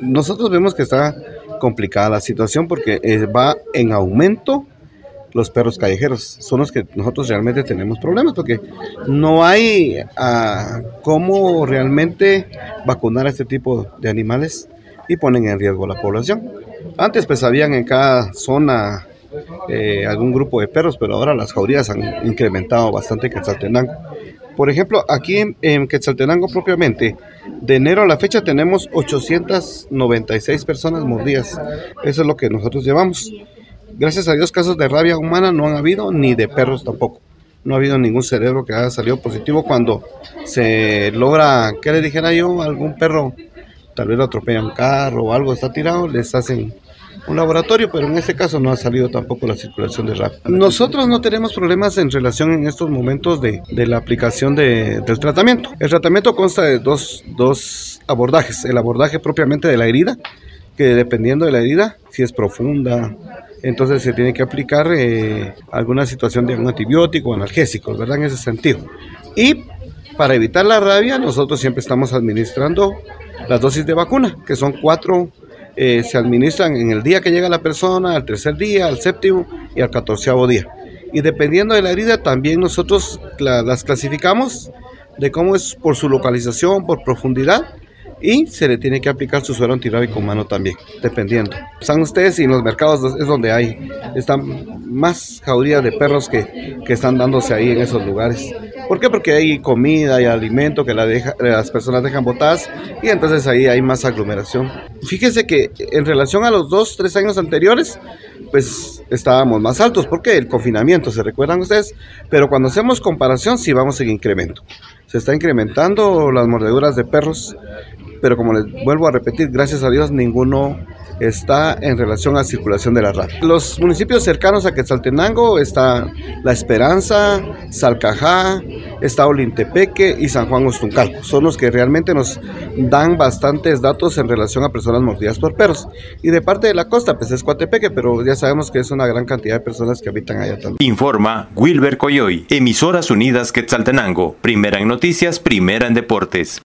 Nosotros vemos que está complicada la situación porque eh, va en aumento los perros callejeros. Son los que nosotros realmente tenemos problemas porque no hay uh, cómo realmente vacunar a este tipo de animales y ponen en riesgo la población. Antes pues habían en cada zona eh, algún grupo de perros, pero ahora las jaurías han incrementado bastante en Quetzaltenango. Por ejemplo, aquí en, en, Quetzaltenango propiamente, de enero a la fecha tenemos 896 personas mordidas. Eso es lo que nosotros llevamos. Gracias a Dios casos de rabia humana no han habido, ni de perros tampoco. No ha habido ningún cerebro que haya salido positivo cuando se logra, ¿qué le dijera yo? Algún perro, tal vez lo atropella un carro o algo, está tirado, les hacen un laboratorio, pero en este caso no ha salido tampoco la circulación de rabia. Nosotros no tenemos problemas en relación en estos momentos de, de la aplicación de, del tratamiento. El tratamiento consta de dos, dos abordajes. El abordaje propiamente de la herida, que dependiendo de la herida, si es profunda, entonces se tiene que aplicar eh, alguna situación de un antibiótico o analgésico, ¿verdad? En ese sentido. Y para evitar la rabia, nosotros siempre estamos administrando las dosis de vacuna, que son cuatro eh, se administran en el día que llega la persona, al tercer día, al séptimo y al catorceavo día. Y dependiendo de la herida, también nosotros la, las clasificamos de cómo es por su localización, por profundidad, y se le tiene que aplicar su suero antirrábico humano también, dependiendo. Están ustedes y en los mercados es donde hay, están más jaurías de perros que, que están dándose ahí en esos lugares. ¿Por qué? Porque hay comida, hay alimento que las personas dejan botadas y entonces ahí hay más aglomeración. Fíjese que en relación a los dos, tres años anteriores, pues estábamos más altos porque el confinamiento, ¿se recuerdan ustedes? Pero cuando hacemos comparación sí vamos en incremento. Se está incrementando las mordeduras de perros, pero como les vuelvo a repetir, gracias a Dios ninguno está en relación a circulación de la rabia. Los municipios cercanos a Quetzaltenango está La Esperanza, Salcajá, está Olintepeque y San Juan Ostuncalco. Son los que realmente nos dan bastantes datos en relación a personas mordidas por perros. Y de parte de la costa, pues es Coatepeque, pero ya sabemos que es una gran cantidad de personas que habitan allá también. Informa Wilber Coyoy, Emisoras Unidas Quetzaltenango, primera en noticias, primera en deportes.